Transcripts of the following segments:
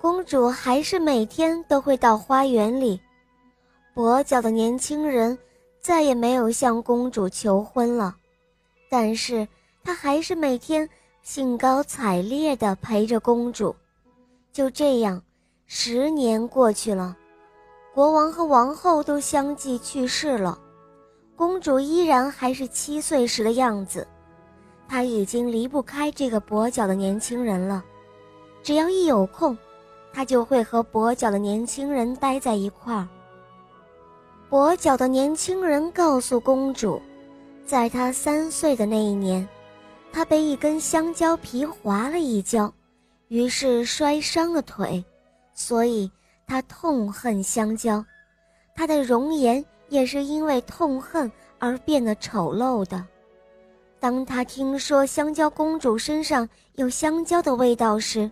公主还是每天都会到花园里。跛脚的年轻人再也没有向公主求婚了，但是他还是每天兴高采烈地陪着公主。就这样，十年过去了，国王和王后都相继去世了，公主依然还是七岁时的样子。她已经离不开这个跛脚的年轻人了，只要一有空，他就会和跛脚的年轻人待在一块儿。跛脚的年轻人告诉公主，在他三岁的那一年，他被一根香蕉皮划了一跤，于是摔伤了腿，所以他痛恨香蕉。他的容颜也是因为痛恨而变得丑陋的。当他听说香蕉公主身上有香蕉的味道时，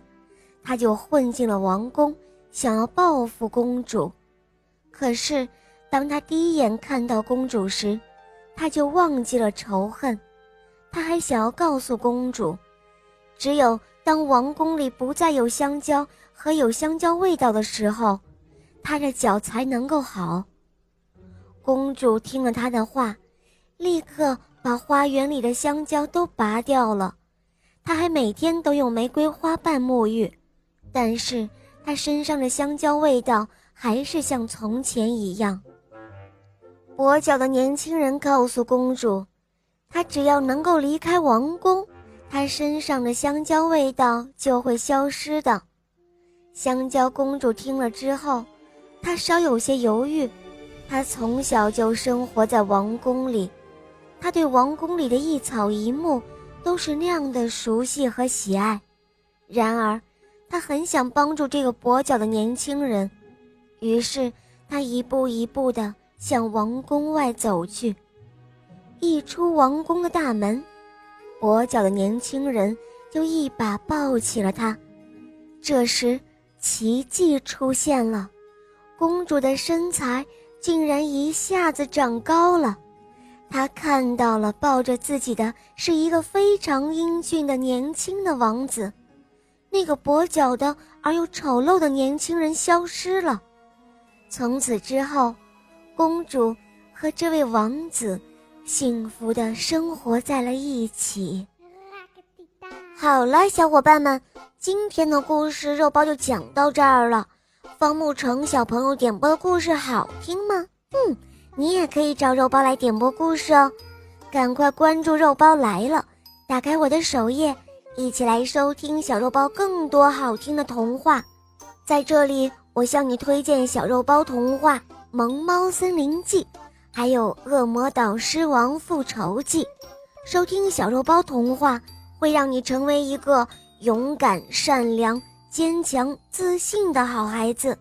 他就混进了王宫，想要报复公主。可是。当他第一眼看到公主时，他就忘记了仇恨。他还想要告诉公主，只有当王宫里不再有香蕉和有香蕉味道的时候，他的脚才能够好。公主听了他的话，立刻把花园里的香蕉都拔掉了。她还每天都用玫瑰花瓣沐浴，但是她身上的香蕉味道还是像从前一样。跛脚的年轻人告诉公主，他只要能够离开王宫，他身上的香蕉味道就会消失的。香蕉公主听了之后，她稍有些犹豫。她从小就生活在王宫里，她对王宫里的一草一木都是那样的熟悉和喜爱。然而，他很想帮助这个跛脚的年轻人，于是他一步一步地。向王宫外走去，一出王宫的大门，跛脚的年轻人就一把抱起了他。这时，奇迹出现了，公主的身材竟然一下子长高了。她看到了抱着自己的是一个非常英俊的年轻的王子，那个跛脚的而又丑陋的年轻人消失了。从此之后。公主和这位王子幸福的生活在了一起。好了，小伙伴们，今天的故事肉包就讲到这儿了。方木成小朋友点播的故事好听吗？嗯，你也可以找肉包来点播故事哦。赶快关注肉包来了，打开我的首页，一起来收听小肉包更多好听的童话。在这里，我向你推荐小肉包童话。《萌猫森林记》，还有《恶魔岛狮王复仇记》，收听小肉包童话会让你成为一个勇敢、善良、坚强、自信的好孩子。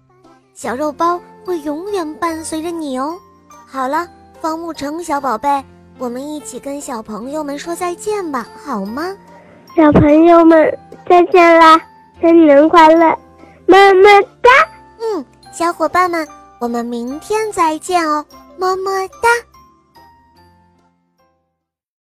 小肉包会永远伴随着你哦。好了，方木成小宝贝，我们一起跟小朋友们说再见吧，好吗？小朋友们再见啦，新年快乐，么么哒。嗯，小伙伴们。我们明天再见哦，么么哒。